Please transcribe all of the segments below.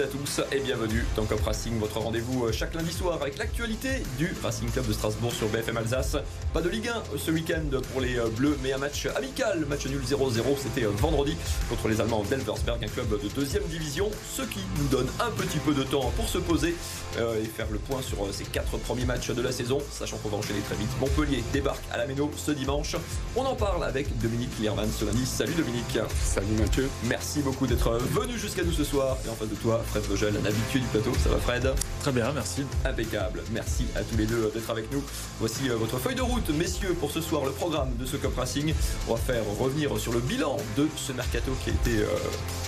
à tous et bienvenue dans Cop Racing, votre rendez-vous euh, chaque lundi soir avec l'actualité du Racing Club de Strasbourg sur BFM Alsace. Pas de Ligue 1 ce week-end pour les euh, Bleus, mais un match amical, match nul 0-0, c'était euh, vendredi contre les Allemands d'Elversberg, un club de deuxième division, ce qui nous donne un petit peu de temps pour se poser et faire le point sur ces quatre premiers matchs de la saison, sachant qu'on va enchaîner très vite. Montpellier débarque à la Méno ce dimanche. On en parle avec Dominique Lierman ce lundi. Salut Dominique. Salut Mathieu. Merci beaucoup d'être venu jusqu'à nous ce soir. Et en face de toi, Fred Vogel, un habitué du plateau. Ça va Fred? Très bien, merci. Impeccable. Merci à tous les deux d'être avec nous. Voici euh, votre feuille de route, messieurs, pour ce soir, le programme de ce Cup Racing. On va faire revenir sur le bilan de ce mercato qui a été euh,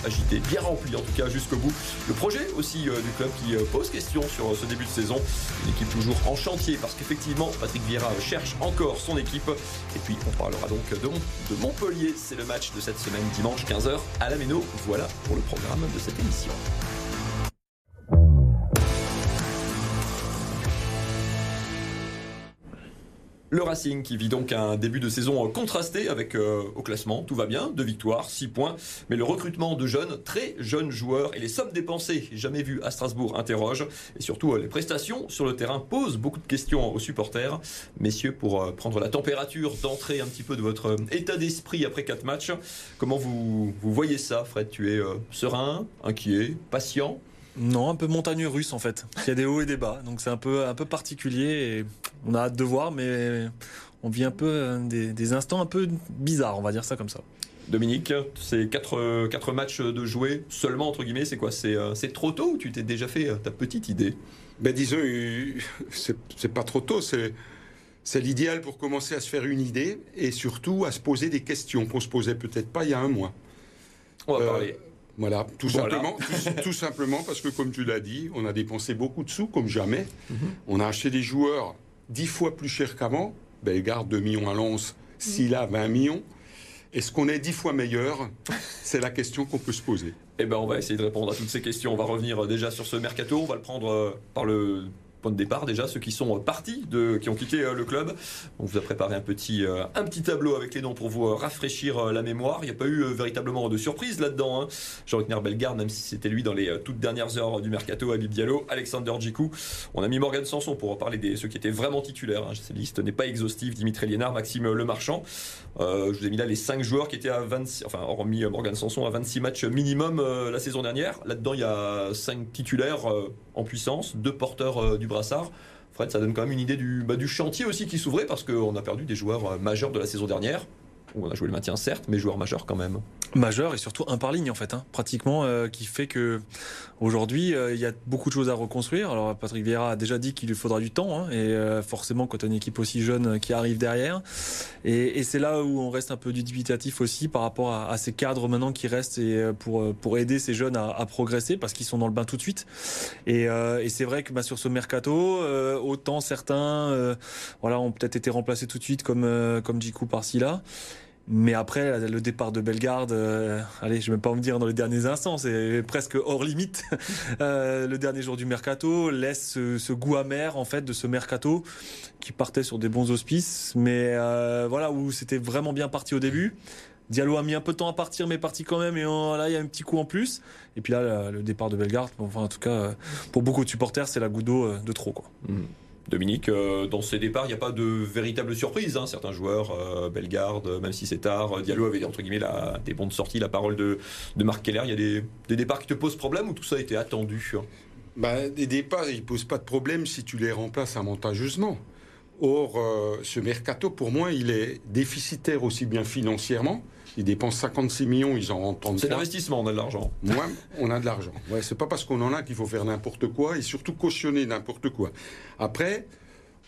agité, bien rempli en tout cas jusqu'au bout. Le projet aussi euh, du club qui pose question sur ce début de saison. Une équipe toujours en chantier parce qu'effectivement, Patrick Vieira cherche encore son équipe. Et puis, on parlera donc de, de Montpellier. C'est le match de cette semaine, dimanche 15h à la Méno. Voilà pour le programme de cette émission. Le Racing qui vit donc un début de saison contrasté avec euh, au classement, tout va bien, deux victoires, six points, mais le recrutement de jeunes, très jeunes joueurs et les sommes dépensées jamais vues à Strasbourg interrogent. Et surtout euh, les prestations sur le terrain posent beaucoup de questions aux supporters. Messieurs, pour euh, prendre la température d'entrée un petit peu de votre état d'esprit après quatre matchs, comment vous, vous voyez ça, Fred? Tu es serein, inquiet, patient? Non, un peu montagne russe en fait. Il y a des hauts et des bas, donc c'est un peu, un peu particulier on a hâte de voir, mais on vit un peu euh, des, instants un peu bizarres, on va dire ça comme ça. Dominique, c'est quatre, quatre matchs de jouer seulement, entre guillemets, c'est quoi? Euh, C'est trop tôt ou tu t'es déjà fait euh, ta petite idée? Ben, Disons, c'est pas trop tôt, c'est. C'est l'idéal pour commencer à se faire une idée et surtout à se poser des questions qu'on se posait peut-être pas il y a un mois. On va parler voilà, tout simplement, tout, simplement parce que comme tu l'as dit, on a dépensé beaucoup de sous comme jamais. Mhm. On a acheté des joueurs dix fois plus chers qu'avant. Bellegarde 2 millions à Lens, Silla 20 millions. Est-ce qu'on est dix fois meilleur? C'est la question qu'on peut se poser. Eh ben, on va essayer de répondre à toutes ces questions. On va revenir déjà sur ce mercato. On va le prendre euh, par le point de départ déjà, ceux qui sont partis, de, qui ont quitté euh, le club. On vous a préparé un petit, euh, un petit tableau avec les noms pour vous euh, rafraîchir la mémoire. Il n'y a pas eu véritablement de surprise là-dedans. Hein. Jean-Luc Bellegarde, même si c'était lui dans les toutes dernières heures du mercato, Habib Diallo, Alexander Djikou. On a mis Morgan Sanson pour parler des ceux qui étaient vraiment titulaires. Hein. Cette liste n'est pas exhaustive. Dimitri Liénard, Maxime Lemarchand. je vous ai mis là les 5 joueurs qui étaient à 26, enfin hormis Morgan Sanson à 26 matchs minimum la saison dernière. Là-dedans, il y a 5 titulaires en puissance, deux porteurs du brassard. Fred, ça donne quand même une idée du, bah, du chantier aussi qui s'ouvrait parce qu'on a perdu des joueurs euh, majeurs de la saison dernière on a joué le maintien certes, mais joueur majeur quand même. Majeur et surtout un par ligne en fait, hein, pratiquement, euh, qui fait que aujourd'hui euh, il y a beaucoup de choses à reconstruire. Alors Patrick Vieira a déjà dit qu'il lui faudra du temps, hein, et euh, forcément quand on a une équipe aussi jeune qui arrive derrière, et, c'est là où on reste un peu dubitatif aussi par rapport à, ces cadres maintenant qui restent et pour pour aider ces jeunes à, progresser parce qu'ils sont dans le bain tout de suite. Et, c'est vrai que bah, sur ce mercato, autant certains, voilà, ont peut-être été remplacés tout de suite comme comme Jiku par Silla. Mais après, le départ de Bellegarde, euh, allez, je ne vais pas me dire dans les derniers instants, c'est presque hors limite. Euh, le dernier jour du mercato laisse ce, goût amer en fait de ce mercato qui partait sur des bons auspices, mais euh, voilà où c'était vraiment bien parti au début. Diallo a mis un peu de temps à partir, mais parti quand même. Et là, il y a un petit coup en plus. Et puis là, le départ de Bellegarde, enfin, en tout cas, pour beaucoup de supporters, c'est la goutte d'eau de trop, quoi. Mmh. Dominique, euh, dans ces départs, il n'y a pas de véritable surprise. Hein. Certains joueurs, euh, Bellegarde, même si c'est tard, Diallo avait entre guillemets la, des bons de sortie, la parole de, de Marc Keller. Il y a des, des, départs qui te posent problème ou tout ça a été attendu bah, Des départs, ils ne posent pas de problème si tu les remplaces avantageusement. Or, euh, ce mercato, pour moi, il est déficitaire aussi bien financièrement ils dépensent 56 millions, ils en rendent 33. C'est l'investissement, on a de l'argent. Moi, on a de l'argent. Ouais, c'est pas parce qu'on en a qu'il faut faire n'importe quoi et surtout cautionner n'importe quoi. Après,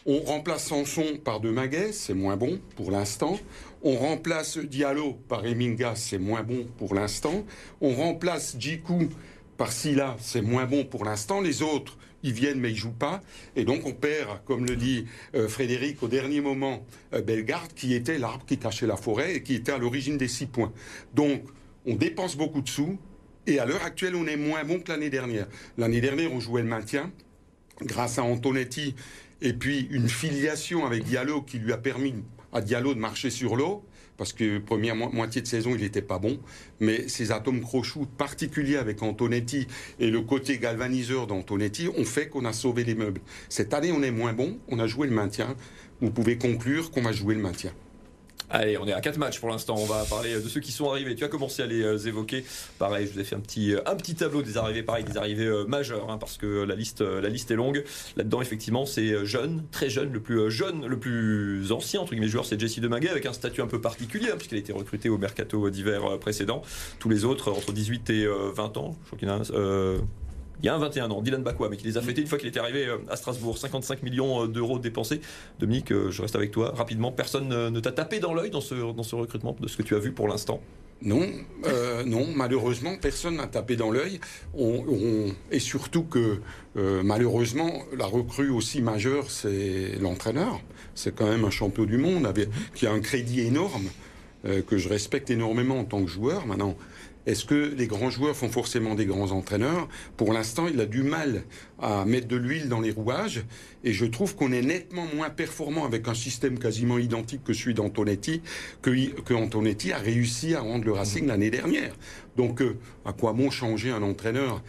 on remplace Sanson par De Maguet, c'est moins bon pour l'instant. On remplace Diallo par Eminga, c'est moins bon pour l'instant. On remplace Djikou par Silla, c'est moins bon pour l'instant. Les autres, ils viennent mais ils jouent pas. Et donc on perd, comme le dit euh, Frédéric au dernier moment, euh, Bellegarde, qui était l'arbre qui cachait la forêt et qui était à l'origine des six points. Donc on dépense beaucoup de sous. Et à l'heure actuelle, on est moins bon que l'année dernière. L'année dernière, on jouait le maintien grâce à Antonetti et puis une filiation avec Diallo qui lui a permis à Diallo de marcher sur l'eau. Parce que première moitié de saison, il n'était pas bon. Mais ces atomes crochus particuliers avec Antonetti et le côté galvaniseur d'Antonetti ont fait qu'on a sauvé les meubles. Cette année, on est moins bon, on a joué le maintien. Vous pouvez conclure qu'on va jouer le maintien. Allez, on est à 4 matchs pour l'instant. On va parler de ceux qui sont arrivés. Tu as commencé à les euh, évoquer. Pareil, je vous ai fait un petit, euh, un tableau des arrivées, pareil, des arrivées euh, majeures, hein, parce que la liste, est longue. Là-dedans, effectivement, c'est jeune, très jeune, le plus jeune, le plus ancien entre guillemets joueur, c'est Jessie Deminguet, avec un statut un peu particulier, hein, puisqu'il a été recruté au mercato d'hiver précédent. Tous les autres, entre 18 et 20 ans, je crois qu'il y en a il y a un 21 ans, Dylan Bakwa, mais qui les a fêtés une fois qu'il était arrivé euh, à Strasbourg. 55 millions euh, d'euros dépensés. Dominique, euh, je reste avec toi rapidement. Personne ne t'a tapé dans l'œil dans ce, recrutement, de ce que tu as vu pour l'instant? Non, non, malheureusement, personne n'a tapé dans l'œil. et surtout que, malheureusement, la recrue aussi majeure, c'est l'entraîneur. C'est quand même un champion du monde qui a un crédit énorme, que je respecte énormément en tant que joueur. Maintenant, est-ce que les grands joueurs font forcément des grands entraîneurs Pour l'instant, il a du mal à mettre de l'huile dans les rouages. Et je trouve qu'on est nettement moins performant avec un système quasiment identique que celui d'Antonetti, que, que Antonetti a réussi à rendre le Racing l'année dernière. Donc, euh, à quoi bon changer un entraîneur?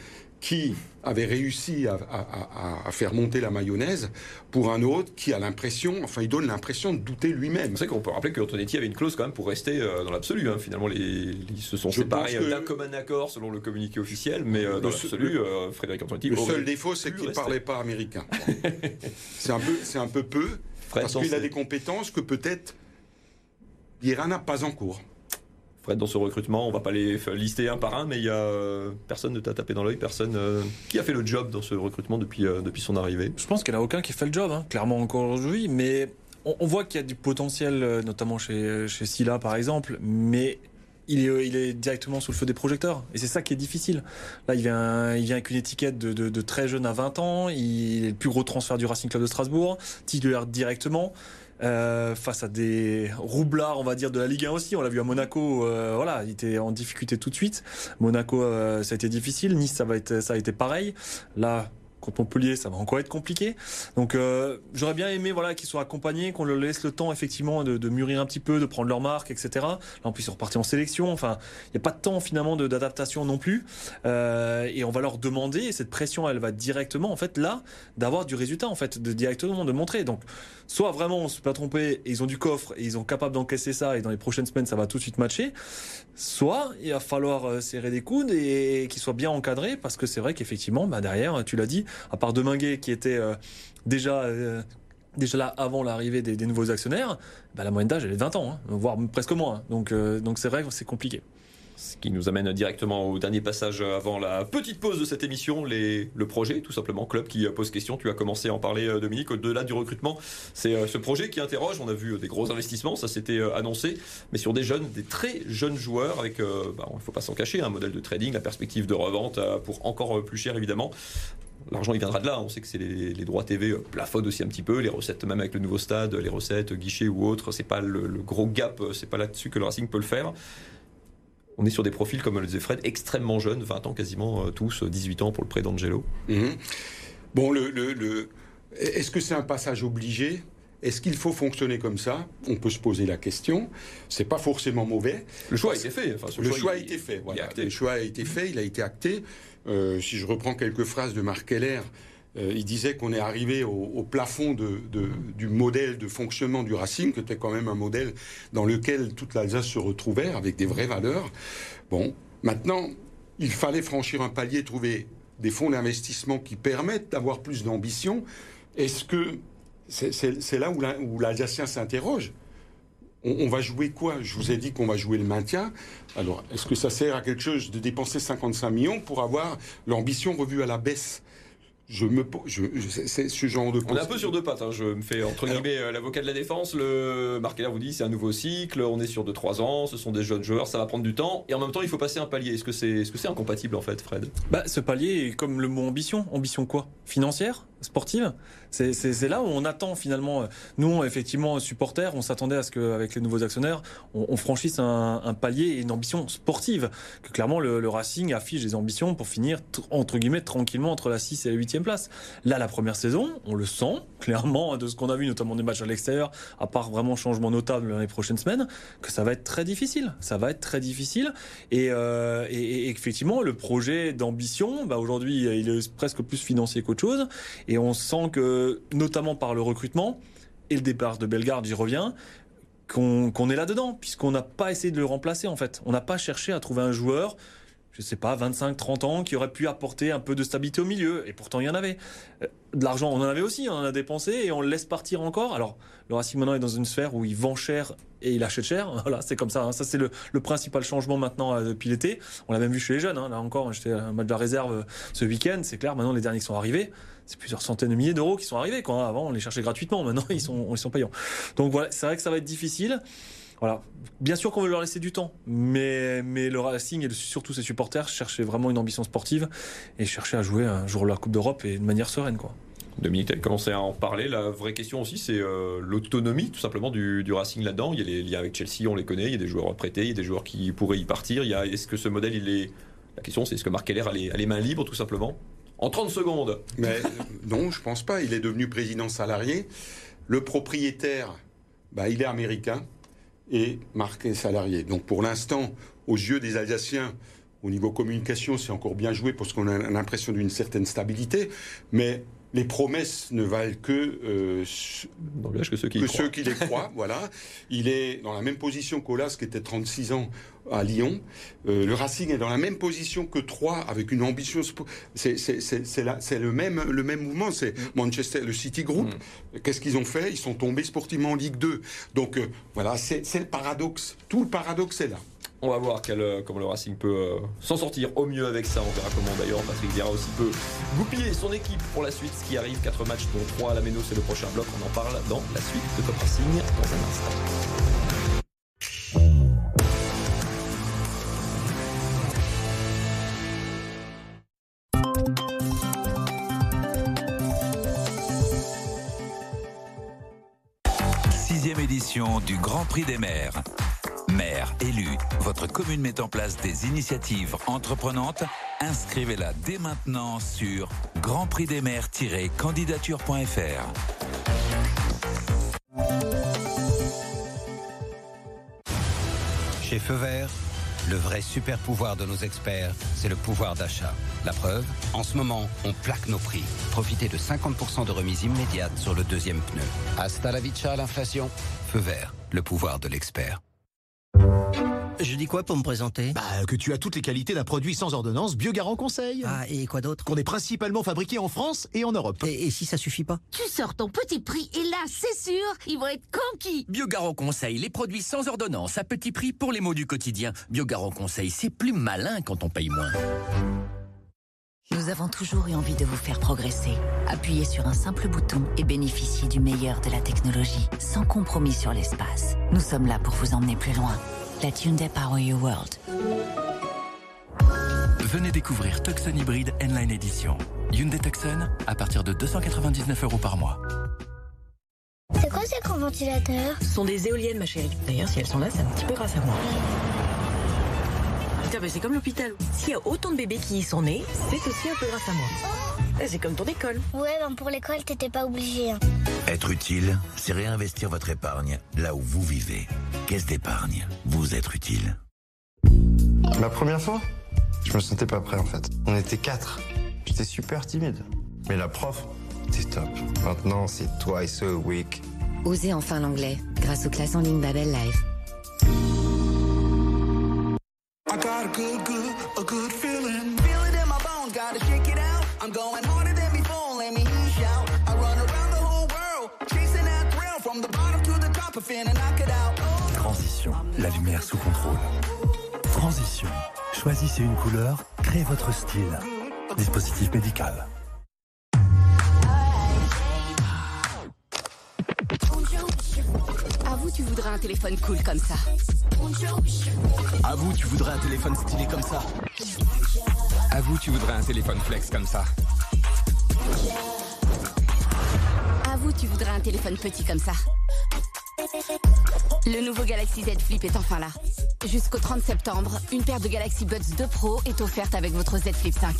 Qui avait réussi à, faire monter la mayonnaise pour un autre qui a l'impression, enfin il donne l'impression de douter lui-même. C'est qu'on peut rappeler que Antonetti avait une clause quand même pour rester euh, dans l'absolu. Hein. Finalement, les, ils se sont séparés d'un commun accord selon le communiqué officiel, mais euh, dans l'absolu, euh, Frédéric Antonetti. Le seul défaut, c'est qu'il ne parlait pas américain. c'est un peu, un peu peu, parce qu'il a des compétences que peut-être Ira n'a pas en cours dans ce recrutement. On va pas les lister un par un, mais il y a euh, personne ne t'a tapé dans l'œil, personne euh, qui a fait le job dans ce recrutement depuis, euh, depuis son arrivée. Je pense qu'il n'y en a aucun qui fait le job, hein, clairement encore aujourd'hui, mais on, voit qu'il y a du potentiel, notamment chez, chez Silla par exemple, mais il est, directement sous le feu des projecteurs. Et c'est ça qui est difficile. Là, il vient, il vient avec une étiquette de, de, de, très jeune à 20 ans. Il est le plus gros transfert du Racing Club de Strasbourg. Titulaire directement. Euh, face à des roublards, on va dire, de la Ligue 1 aussi. On l'a vu à Monaco, euh, voilà, il était en difficulté tout de suite. Monaco, euh, ça a été difficile. Nice, ça va être, ça a été pareil. Là, Contre Montpellier, ça va encore être compliqué. Donc euh, j'aurais bien aimé voilà qu'ils soient accompagnés, qu'on leur laisse le temps effectivement de, mûrir un petit peu, de prendre leur marque, etc. Là ils sont repartis en sélection. Enfin, il n'y a pas de temps finalement d'adaptation non plus. Euh, et on va leur demander, et cette pression elle va directement en fait là d'avoir du résultat en fait, de directement de montrer. Donc soit vraiment on se pas trompé, et ils ont du coffre et ils sont capables d'encaisser ça et dans les prochaines semaines ça va tout de suite matcher. Soit il va falloir euh, serrer des coudes et, qu'ils soient bien encadrés parce que c'est vrai qu'effectivement bah derrière tu l'as dit à part Deminguet qui était euh, déjà euh, déjà là avant l'arrivée des, nouveaux actionnaires, bah, la moyenne d'âge elle est de 20 ans, hein, voire presque moins. Donc euh, donc c'est vrai c'est compliqué. Ce qui nous amène directement au dernier passage avant la petite pause de cette émission, le projet, tout simplement, club qui pose question. Tu as commencé à en parler, Dominique, au-delà du recrutement. C'est ce projet qui interroge. On a vu des gros investissements, ça s'était annoncé, mais sur des jeunes, des très jeunes joueurs, avec, bah, il ne faut pas s'en cacher, un modèle de trading, la perspective de revente pour encore plus cher, évidemment. L'argent, il viendra de là. On sait que c'est les, droits TV euh, plafonnent aussi un petit peu. Les recettes, même avec le nouveau stade, les recettes, guichets ou autres, c'est pas le, gros gap, euh, c'est pas là-dessus que le Racing peut le faire. On est sur des profils, comme le disait Fred, extrêmement jeunes, 20 ans quasiment, euh, tous, 18 ans pour le prêt d'Angelo. Mhm. Bon, le, le est-ce que c'est un passage obligé? Est-ce qu'il faut fonctionner comme ça? On peut se poser la question. C'est pas forcément mauvais. Le choix a été fait. le choix, a été fait. Le choix a été fait. Il a été acté. Euh, si je reprends quelques phrases de Marc Keller, euh, il disait qu'on est arrivé au, plafond du modèle de fonctionnement du Racing, qui était quand même un modèle dans lequel toute l'Alsace se retrouvait, avec des vraies valeurs. Bon, maintenant, il fallait franchir un palier, trouver des fonds d'investissement qui permettent d'avoir plus d'ambition. Est-ce que c'est là où l'Alsacien s'interroge? On, va jouer quoi? Je vous ai dit qu'on va jouer le maintien. Alors, est-ce que ça sert à quelque chose de dépenser 55 millions pour avoir l'ambition revue à la baisse? Je me je, c'est ce genre de on est un peu sur deux pattes hein. je me fais entre guillemets euh, l'avocat de la défense le Markeller vous dit c'est un nouveau cycle on est sur 2-3 ans ce sont des jeunes joueurs ça va prendre du temps et en même temps il faut passer un palier. Est-ce que c'est est-ce que c'est incompatible en fait Fred? Bah ce palier est comme le mot ambition. Ambition quoi? Financière? Sportive? C'est là où on attend finalement. Nous, effectivement, supporters, on s'attendait à ce qu'avec les nouveaux actionnaires, on, franchisse un, palier et une ambition sportive. Que clairement, le, le, Racing affiche des ambitions pour finir, entre guillemets, tranquillement entre la 6 et la 8e place. Là, la première saison, on le sent, clairement, de ce qu'on a vu, notamment des matchs à l'extérieur, à part vraiment changement notable dans les prochaines semaines, que ça va être très difficile. Ça va être très difficile. Et, euh, effectivement, le projet d'ambition, bah, aujourd'hui, il est presque plus financier qu'autre chose. Et on sent que, notamment par le recrutement et le départ de Bellegarde, j'y reviens, qu'on qu est là-dedans, puisqu'on n'a pas essayé de le remplacer en fait. On n'a pas cherché à trouver un joueur, je sais pas, 25, 30 ans, qui aurait pu apporter un peu de stabilité au milieu. Et pourtant, il y en avait. De l'argent, on en avait aussi, on en a dépensé et on le laisse partir encore. Alors, le Racing maintenant est dans une sphère où il vend cher et il achète cher. Voilà, c'est comme ça. Hein. Ça, c'est le, principal changement maintenant euh, depuis l'été. On l'a même vu chez les jeunes. Hein. Là encore, j'étais à un match de la réserve ce week-end. C'est clair, maintenant, les derniers qui sont arrivés, c'est plusieurs centaines de milliers d'euros qui sont arrivés. Quoi. Avant, on les cherchait gratuitement. Maintenant, ils sont, ils sont payants. Donc voilà, c'est vrai que ça va être difficile. Voilà. Bien sûr qu'on veut leur laisser du temps, mais, mais le Racing et surtout ses supporters cherchaient vraiment une ambition sportive et cherchaient à jouer un jour la Coupe d'Europe et de manière sereine. Quoi. Dominique, tu as commencé à en parler. La vraie question aussi, c'est euh, l'autonomie tout simplement du, du Racing là-dedans. Il y a les liens avec Chelsea, on les connaît. Il y a des joueurs prêtés, il y a des joueurs qui pourraient y partir. Il y a, est-ce que ce modèle, il est. La question, c'est est-ce que Marc Keller a les, a les mains libres tout simplement? En 30 secondes Mais non, je pense pas. Il est devenu président salarié. Le propriétaire, bah, il est américain et marqué salarié. Donc pour l'instant, aux yeux des Alsaciens, au niveau communication, c'est encore bien joué parce qu'on a l'impression d'une certaine stabilité, mais les promesses ne valent que, euh, que, ceux qui, que ceux qui les croient. voilà. Il est dans la même position qu'Olas, qui était 36 ans à Lyon. Euh, le Racing est dans la même position que Troyes, avec une ambition. C'est le même, le même mouvement. C'est Manchester, le City Group. Mm. Qu'est-ce qu'ils ont fait? Ils sont tombés sportivement en Ligue 2. Donc euh, voilà, c'est le paradoxe. Tout le paradoxe est là. On va voir quel, comment le Racing peut euh, s'en sortir au mieux avec ça. On verra comment d'ailleurs Patrick Vieira aussi peut goupiller son équipe pour la suite. Ce qui arrive, 4 matchs dont 3 à la Méno, c'est le prochain bloc. On en parle dans la suite de Top Racing dans un instant. Édition du Grand Prix des maires. Maire, élu, votre commune met en place des initiatives entreprenantes. Inscrivez-la dès maintenant sur grandprixdesmaires-candidature.fr. Chez Feu Vert, le vrai super pouvoir de nos experts, c'est le pouvoir d'achat. La preuve, en ce moment, on plaque nos prix. Profitez de 50% de remise immédiate sur le deuxième pneu. Hasta la vista, l'inflation. Feu Vert, le pouvoir de l'expert. Je dis quoi pour me présenter? Bah que tu as toutes les qualités d'un produit sans ordonnance Biogarant Conseil. Ah et quoi d'autre? Qu'on est principalement fabriqué en France et en Europe. Et, et, si ça suffit pas? Tu sors ton petit prix et là c'est sûr, ils vont être conquis. Biogarant Conseil, les produits sans ordonnance à petit prix pour les mots du quotidien. Biogarant Conseil, c'est plus malin quand on paye moins. Nous avons toujours eu envie de vous faire progresser. Appuyez sur un simple bouton et bénéficiez du meilleur de la technologie, sans compromis sur l'espace. Nous sommes là pour vous emmener plus loin. Let Hyundai Power Your World. Venez découvrir Tucson Hybride N-Line Edition. Hyundai Tucson à partir de 299 euros par mois. C'est quoi ces grands ventilateurs? Ce sont des éoliennes, ma chérie. D'ailleurs, si elles sont là, c'est un petit peu grâce à moi. Putain, mais c'est comme l'hôpital. S'il y a autant de bébés qui y sont nés, c'est aussi un peu grâce à moi. Oh. C'est comme ton école. Ouais, ben pour l'école, t'étais pas obligé. Hein. Être utile, c'est réinvestir votre épargne là où vous vivez. Caisse d'épargne, vous êtes utile. La première fois, je me sentais pas prêt en fait. On était quatre. J'étais super timide. Mais la prof, c'est top. Maintenant, c'est twice a week. Osez enfin l'anglais grâce aux classes en ligne Babel Live. I got a good, good, a good I'm going harder than before, let me shout. I run around the whole world, chasing that thrill from the bottom to the top, finna knock it out. Transition, la lumière sous contrôle. Transition, choisissez une couleur, créez votre style. Dispositif médical. À vous, tu voudrais un téléphone cool comme ça. À vous, tu voudrais un téléphone stylé comme ça. À vous, tu voudrais un téléphone flex comme ça. Avoue, tu voudrais un téléphone petit comme ça. Le nouveau Galaxy Z Flip est enfin là. Jusqu'au 30 septembre, une paire de Galaxy Buds 2 Pro est offerte avec votre Z Flip 5.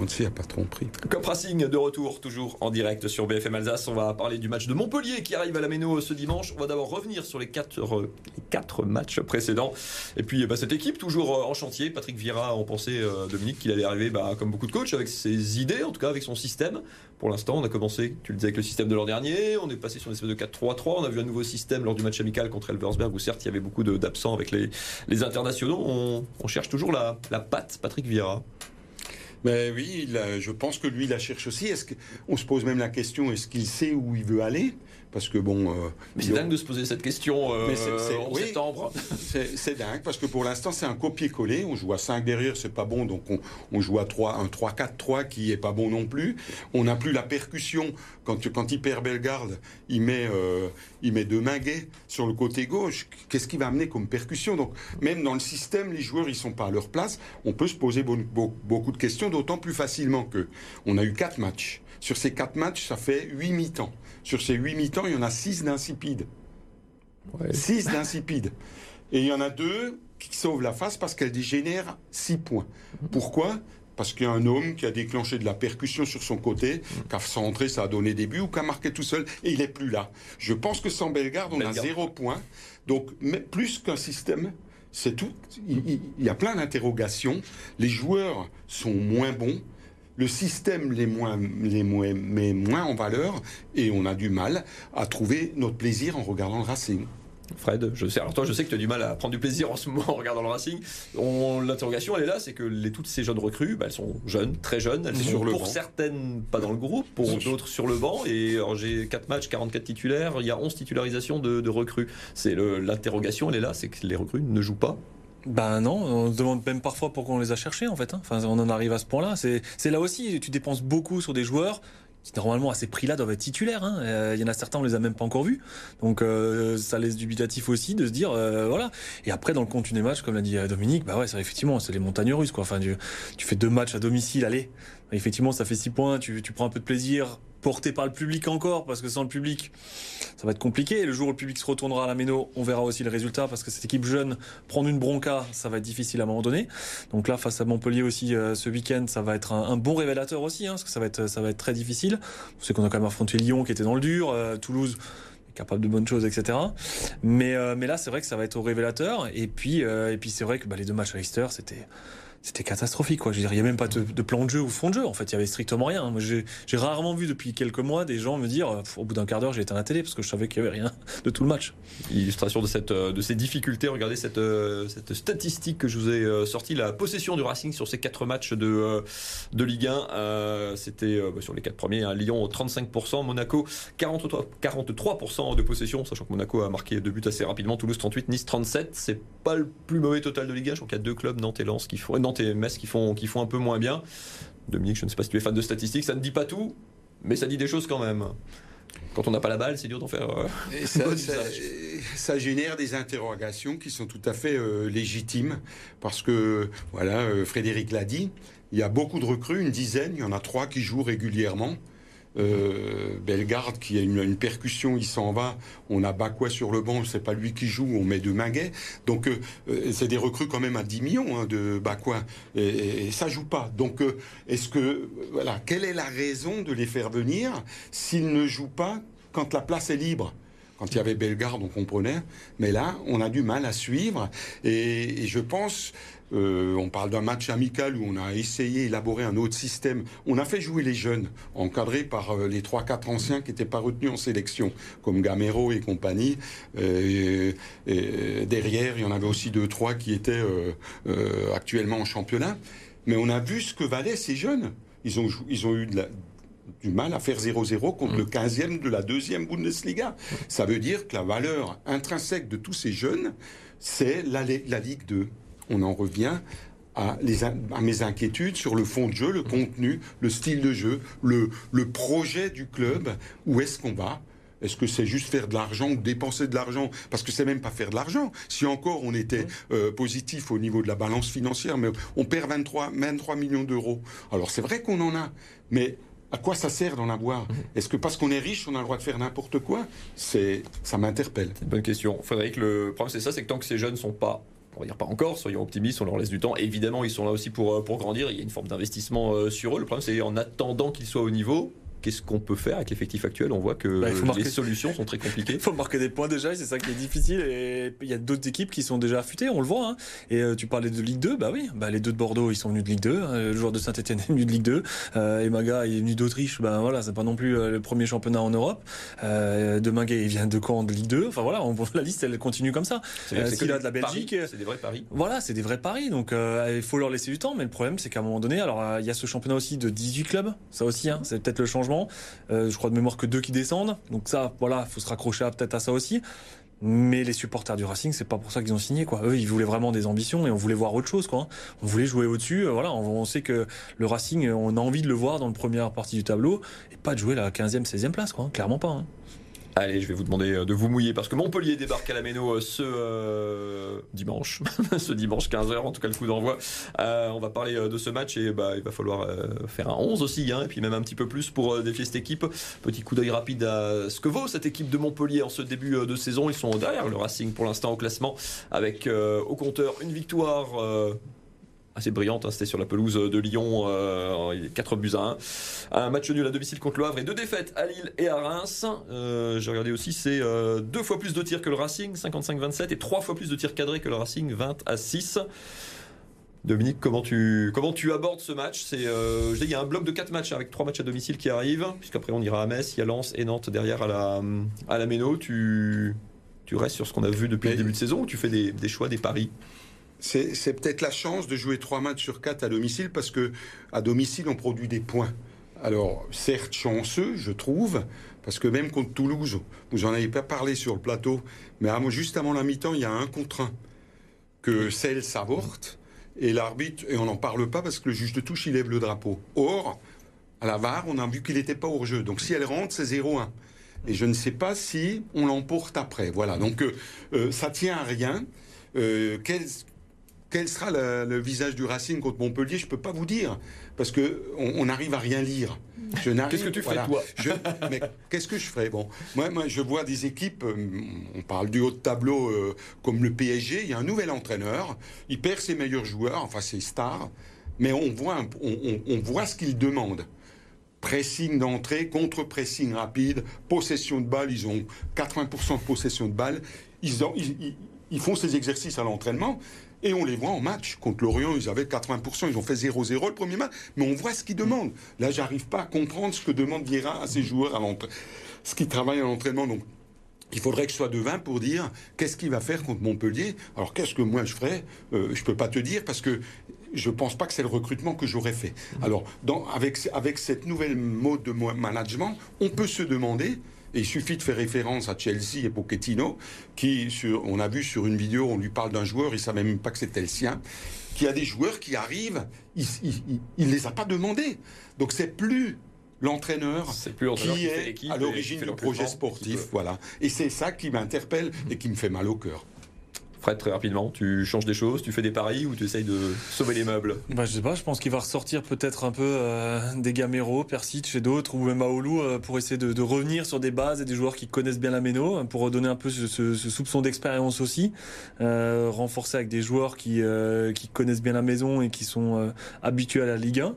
On ne s'y a pas trompé. Cop Racing de retour, toujours en direct sur BFM Alsace. On va parler du match de Montpellier qui arrive à la Méno ce dimanche. On va d'abord revenir sur les quatre, matchs précédents. Et puis bah, cette équipe, toujours euh, en chantier. Patrick Vieira, on pensait, euh, Dominique, qu'il allait arriver bah, comme beaucoup de coachs avec ses idées, en tout cas avec son système. Pour l'instant, on a commencé, tu le disais, avec le système de l'an dernier. On est passé sur une espèce de 4-3-3. On a vu un nouveau système lors du match amical contre Elversberg où certes il y avait beaucoup d'absents avec les, internationaux. On, cherche toujours la, la patte Patrick Vieira. Mais oui, je pense que lui, il la cherche aussi. Est-ce que, on se pose même la question, est-ce qu'il sait où il veut aller? Parce que bon... euh, Mais c'est dingue de se poser cette question euh, Mais en oui. septembre. C'est dingue parce que pour l'instant c'est un copier-coller. On joue à 5 derrière, c'est pas bon, donc on, on joue à 3, un 3-4-3 qui est pas bon non plus. On n'a plus la percussion quand, quand il perd Bellegarde, il met, euh, il met deux Minguet sur le côté gauche. Qu'est-ce qu'il va amener comme percussion? Donc même dans le système, les joueurs ils sont pas à leur place. On peut se poser beau- beau- beaucoup de questions, d'autant plus facilement que on a eu quatre matchs. Sur ces quatre matchs, ça fait 8 mi-temps. Sur ces 8 mi-temps, il y en a 6 d'insipides. 6 d'insipides. Et il y en a deux qui sauvent la face parce qu'elles génèrent 6 points. Pourquoi? Parce qu'il y a un homme qui a déclenché de la percussion sur son côté, qui a centré, ça a donné des buts, ou qui a marqué tout seul, et il n'est plus là. Je pense que sans Bellegarde, on a zéro point. Donc, mais plus qu'un système, c'est tout. Il, il- il y a plein d'interrogations. Les joueurs sont moins bons. Le système les moins, les moins, met moins en valeur et on a du mal à trouver notre plaisir en regardant le Racing. Fred, je sais, alors toi, je sais que tu as du mal à prendre du plaisir en ce moment en regardant le Racing. On- L'interrogation, elle est là, c'est que les, toutes ces jeunes recrues, bah, elles sont jeunes, très jeunes. Elles sont Sur le pour banc. certaines pas dans le groupe, pour d'autres sur le banc. Et j'ai 4 matchs, 44 titulaires. Il y a 11 titularisations de, de recrues. C'est l'interrogation, elle est là, c'est que les recrues ne jouent pas. Ben non, on se demande même parfois pourquoi on les a cherchés en fait. hein. Enfin, on en arrive à ce point-là. C'est là aussi, tu dépenses beaucoup sur des joueurs qui normalement à ces prix-là doivent être titulaires. hein. Euh, Il y en a certains, on les a même pas encore vus. Donc euh, ça laisse dubitatif aussi de se dire euh, voilà. Et après dans le contenu des matchs, comme l'a dit euh, Dominique, bah ouais, c'est effectivement c'est les montagnes russes quoi. Enfin, tu, tu fais deux matchs à domicile, allez. Effectivement, ça fait six points. Tu, tu prends un peu de plaisir porté par le public encore parce que sans le public ça va être compliqué. Le jour où le public se retournera à la Méno, on verra aussi le résultat parce que cette équipe jeune, prendre une bronca, ça va être difficile à un moment donné. Donc là, face à Montpellier aussi euh, ce week-end, ça va être un, bon révélateur aussi, hein, parce que ça va être, ça va être très difficile. Vous savez qu'on a quand même affronté Lyon qui était dans le dur, euh, Toulouse capable de bonnes choses, etc. Mais, euh, mais là, c'est vrai que ça va être au révélateur. Et puis, euh, et puis c'est vrai que bah, les deux matchs à Leicester, c'était c'était catastrophique quoi. Je veux dire, il n'y a même pas de, plan de jeu ou fond de jeu. En fait, il y avait strictement rien. Moi, j'ai rarement vu depuis quelques mois des gens me dire, euh, au bout d'un quart d'heure, j'ai éteint la télé parce que je savais qu'il y avait rien de tout le match. Illustration de, cette, euh, de ces difficultés, regardez cette, euh, cette statistique que je vous ai sortie, la possession du Racing sur ces quatre matchs de, de Ligue 1. euh, C'était bah, sur les quatre premiers, hein, Lyon 35%, Monaco 43%, 43% de possession, sachant que Monaco a marqué deux buts assez rapidement, Toulouse 38, Nice 37. C'est pas le plus mauvais total de Ligue 1, je crois qu'il y a deux clubs, Nantes et Lens, qui font, Nantes et Metz qui font, qui font un peu moins bien. Dominique, je ne sais pas si tu es fan de statistiques, ça ne dit pas tout, mais ça dit des choses quand même. Quand on n'a pas la balle, c'est dur d'en faire. euh, Et ça, bon ça- usage. ça génère des interrogations qui sont tout à fait euh, légitimes parce que, voilà, euh, Frédéric l'a dit, il y a beaucoup de recrues, une dizaine, il y en a trois qui jouent régulièrement. Euh, Bellegarde qui a une, percussion, il s'en va. On a Bakwa sur le banc, c'est pas lui qui joue, on met de Maguet. Donc euh, euh, c'est des recrues quand même à 10 millions hein, de Bakwa. Et, ça joue pas. Donc est-ce que voilà, quelle est la raison de les faire venir s'ils ne jouent pas quand la place est libre? Quand il y avait Bellegarde, on comprenait, mais là, on a du mal à suivre. Et je pense, euh, on parle d'un match amical où on a essayé d'élaborer un autre système. On a fait jouer les jeunes, encadrés par euh, les 3-4 anciens qui n'étaient pas retenus en sélection, comme Gamero et compagnie. Euh, Et, et derrière, il y en avait aussi deux, trois qui étaient actuellement en championnat. Mais on a vu ce que valaient ces jeunes. Ils ont, jou- ils ont eu de la, du mal à faire 0-0 contre le 15e de la deuxième Bundesliga. Ça veut dire que la valeur intrinsèque de tous ces jeunes, c'est la, la Ligue 2. On en revient à, les, in- à mes inquiétudes sur le fond de jeu, le contenu, le style de jeu, le, le projet du club. Où est-ce qu'on va? Est-ce que c'est juste faire de l'argent ou dépenser de l'argent? Parce que c'est même pas faire de l'argent. Si encore on était euh, positif au niveau de la balance financière, mais on perd 23, 23 millions d'euros. Alors c'est vrai qu'on en a, mais à quoi ça sert d'en avoir? Est-ce que parce qu'on est riche, on a le droit de faire n'importe quoi? C'est, ça m'interpelle. C'est une bonne question. Frédéric, le problème c'est ça, c'est que tant que ces jeunes sont pas on va dire pas encore, soyons optimistes, on leur laisse du temps. Évidemment, ils sont là aussi pour, euh, pour grandir. Il y a une forme d'investissement euh, sur eux. Le problème, c'est en attendant qu'ils soient au niveau, qu'est-ce qu'on peut faire avec l'effectif actuel? On voit que Bah, les marquer- solutions sont très compliquées. Il faut marquer des points déjà, c'est ça qui est difficile. Et il y a d'autres équipes qui sont déjà affûtées, on le voit. hein. Et euh, tu parlais de Ligue 2, bah oui, bah, les deux de Bordeaux, ils sont venus de Ligue 2. hein. Le joueur de Saint-Etienne est venu de Ligue 2. Euh, Emaga, est venu d'Autriche. Ben voilà, c'est pas non plus euh, le premier championnat en Europe. Euh, il vient de Caen de Ligue 2. Enfin voilà, on, la liste, elle continue comme ça. C'est Euh, du de la Belgique. pari, C'est des vrais paris. Voilà, c'est des vrais paris, donc euh, il faut leur laisser du temps. Mais le problème, c'est qu'à un moment donné, alors euh, il y a ce championnat aussi de 18 clubs, ça aussi, hein, c'est peut-être le changement. Euh, je crois de mémoire que deux qui descendent, donc ça, voilà, faut se raccrocher peut-être à ça aussi. Mais les supporters du Racing, c'est pas pour ça qu'ils ont signé, quoi. Eux, ils voulaient vraiment des ambitions et on voulait voir autre chose, quoi. On voulait jouer au-dessus. euh, Voilà, on, sait que le Racing, on a envie de le voir dans la première partie du tableau et pas de jouer la 15e, 16e place, quoi. Clairement pas. hein. Allez, je vais vous demander euh, de vous mouiller parce que Montpellier débarque à la Méno euh, ce euh, dimanche, ce dimanche 15h, en tout cas le coup d'envoi. On va parler de ce match et bah, il va falloir faire un 11 aussi, hein, et puis même un petit peu plus pour défier cette équipe. Petit coup d'œil rapide à ce que vaut cette équipe de Montpellier en ce début de saison. Ils sont derrière le Racing pour l'instant au classement avec au compteur une victoire. Euh, assez brillante, hein, c'était sur la pelouse de Lyon, euh, 4 buts à 1. Un match nul à domicile contre le Havre et deux défaites à Lille et à Reims. Euh, J'ai regardé aussi, c'est euh, deux fois plus de tirs que le Racing, 55-27, et trois fois plus de tirs cadrés que le Racing, 20 à 6. Dominique, comment tu, comment tu abordes ce match? C'est, euh, je dis, Il y a un bloc de 4 matchs avec 3 matchs à domicile qui arrivent, puisqu'après on ira à Metz, il y a Lens et Nantes derrière à la, à la Méno. Tu, tu restes sur ce qu'on a vu depuis le début de saison ou tu fais des, des choix, des paris? C'est peut-être la chance de jouer trois matchs sur quatre à domicile parce que à domicile on produit des points. Alors certes chanceux, je trouve, parce que même contre Toulouse, vous en avez pas parlé sur le plateau, mais juste avant la mi-temps, il y a un contre un que celle s'avorte et l'arbitre et on n'en parle pas parce que le juge de touche il lève le drapeau. Or à la VAR, on a vu qu'il n'était pas hors jeu. Donc si elle rentre, c'est 0-1. Et je ne sais pas si on l'emporte après. Voilà. Donc euh, euh, ça tient à rien. Euh, quel sera le, le visage du Racing contre Montpellier Je peux pas vous dire parce que on à rien lire. Qu'est-ce que tu ferais, toi Je- Mais qu'est-ce que je ferais? Bon, moi, moi, je vois des équipes. euh, on parle du haut de tableau euh, comme le PSG. Il y a un nouvel entraîneur. Il perd ses meilleurs joueurs, enfin ses stars, mais on voit, un- on, on- on voit ce qu'il demande pressing d'entrée, contre-pressing rapide, possession de balle, ils ont 80% de possession de balle. Ils, ont- ils- ils- ils font ces exercices à l'entraînement et on les voit en match. Contre Lorient, ils avaient 80%, ils ont fait 0-0 le premier match, mais on voit ce qu'ils demandent. Là, j'arrive pas à comprendre ce que demande Vieira à ses joueurs à ce qu'ils travaillent à l'entraînement. Donc, il faudrait que je sois devin pour dire qu'est-ce qu'il va faire contre Montpellier. Alors qu'est-ce que moi je ferais? Euh, Je peux pas te dire parce que je pense pas que c'est le recrutement que j'aurais fait. Alors avec avec cette nouvelle mode de management, on peut se demander. Et il suffit de faire référence à Chelsea et Pochettino, qui, sur, on a vu sur une vidéo, on lui parle d'un joueur, il savait même pas que c'était le sien, qui a des joueurs qui arrivent, il, il les a pas demandés. Donc c'est plus l'entraîneur plus l'entraîneur qui est à l'origine du projet sportif. Voilà. Et c'est ça qui m'interpelle et qui me fait mal au cœur. Fred, très rapidement, tu changes des choses, tu fais des paris ou tu essayes de sauver les meubles bah, Je sais pas, je pense qu'il va ressortir peut-être un peu euh, des Gamero, Persic et d'autres, ou même Aoulou, euh, pour essayer de, de, revenir sur des bases et des joueurs qui connaissent bien la méno, pour redonner un peu ce, ce, ce soupçon d'expérience aussi, euh, renforcer avec des joueurs qui, euh, qui connaissent bien la maison et qui sont euh, habitués à la Ligue 1.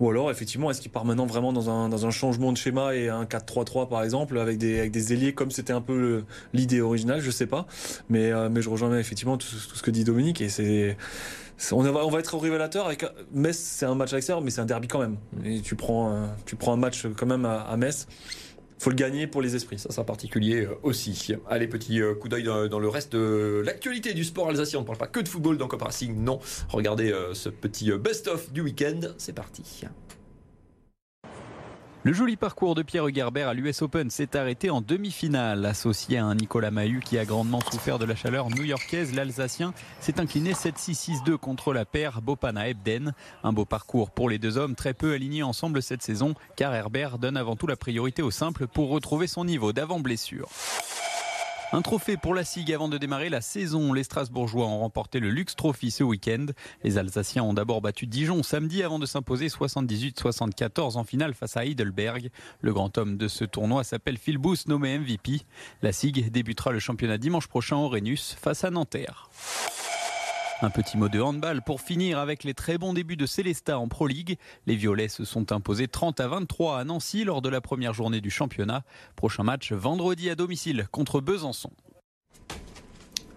Ou alors, effectivement, est-ce qu'il part maintenant vraiment dans un, dans un changement de schéma et un 4-3-3 par exemple, avec des, avec des ailiers comme c'était un peu l'idée originale, je sais pas. Mais, mais je rejoins effectivement tout, ce que dit Dominique et c'est on va, on va être au révélateur avec Metz c'est un match extérieur mais c'est un derby quand même et tu prends tu prends un match quand même à, à Metz faut le gagner pour les esprits. Ça, c'est particulier aussi. Allez, petit coup d'œil dans, le reste de l'actualité du sport alsacien. On ne parle pas que de football dans Cop Racing, non. Regardez ce petit best-of du week-end. C'est parti. Le joli parcours de Pierre Hugerbert à l'US Open s'est arrêté en demi-finale. Associé à un Nicolas Mahut qui a grandement souffert de la chaleur new-yorkaise, l'Alsacien s'est incliné 7-6-6-2 contre la paire Bopana-Ebden. Un beau parcours pour les deux hommes, très peu alignés ensemble cette saison, car Herbert donne avant tout la priorité au simple pour retrouver son niveau d'avant blessure. Un trophée pour la SIG avant de démarrer la saison. Les Strasbourgeois ont remporté le Lux Trophy ce week-end. Les Alsaciens ont d'abord battu Dijon samedi avant de s'imposer 78-74 en finale face à Heidelberg. Le grand homme de ce tournoi s'appelle Phil Booth, nommé MVP. La SIG débutera le championnat dimanche prochain au Rhenus face à Nanterre. Un petit mot de handball pour finir avec les très bons débuts de Célesta en Pro League. Les Violets se sont imposés 30 à 23 à Nancy lors de la première journée du championnat. Prochain match vendredi à domicile contre Besançon.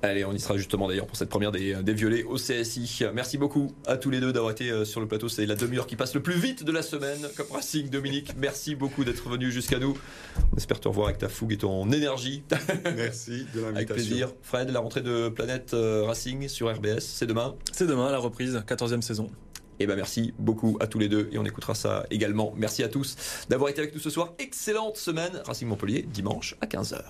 Allez, on y sera justement d'ailleurs pour cette première des, des violets au CSI. Merci beaucoup à tous les deux d'avoir été sur le plateau. C'est la demi-heure qui passe le plus vite de la semaine. Comme Racing, Dominique, merci beaucoup d'être venu jusqu'à nous. On espère te revoir avec ta fougue et ton énergie. Merci de l'invitation. Avec plaisir. Fred, la rentrée de Planète Racing sur RBS, c'est demain C'est demain, la reprise, 14e saison. Et ben merci beaucoup à tous les deux et on écoutera ça également. Merci à tous d'avoir été avec nous ce soir. Excellente semaine. Racing Montpellier, dimanche à 15h.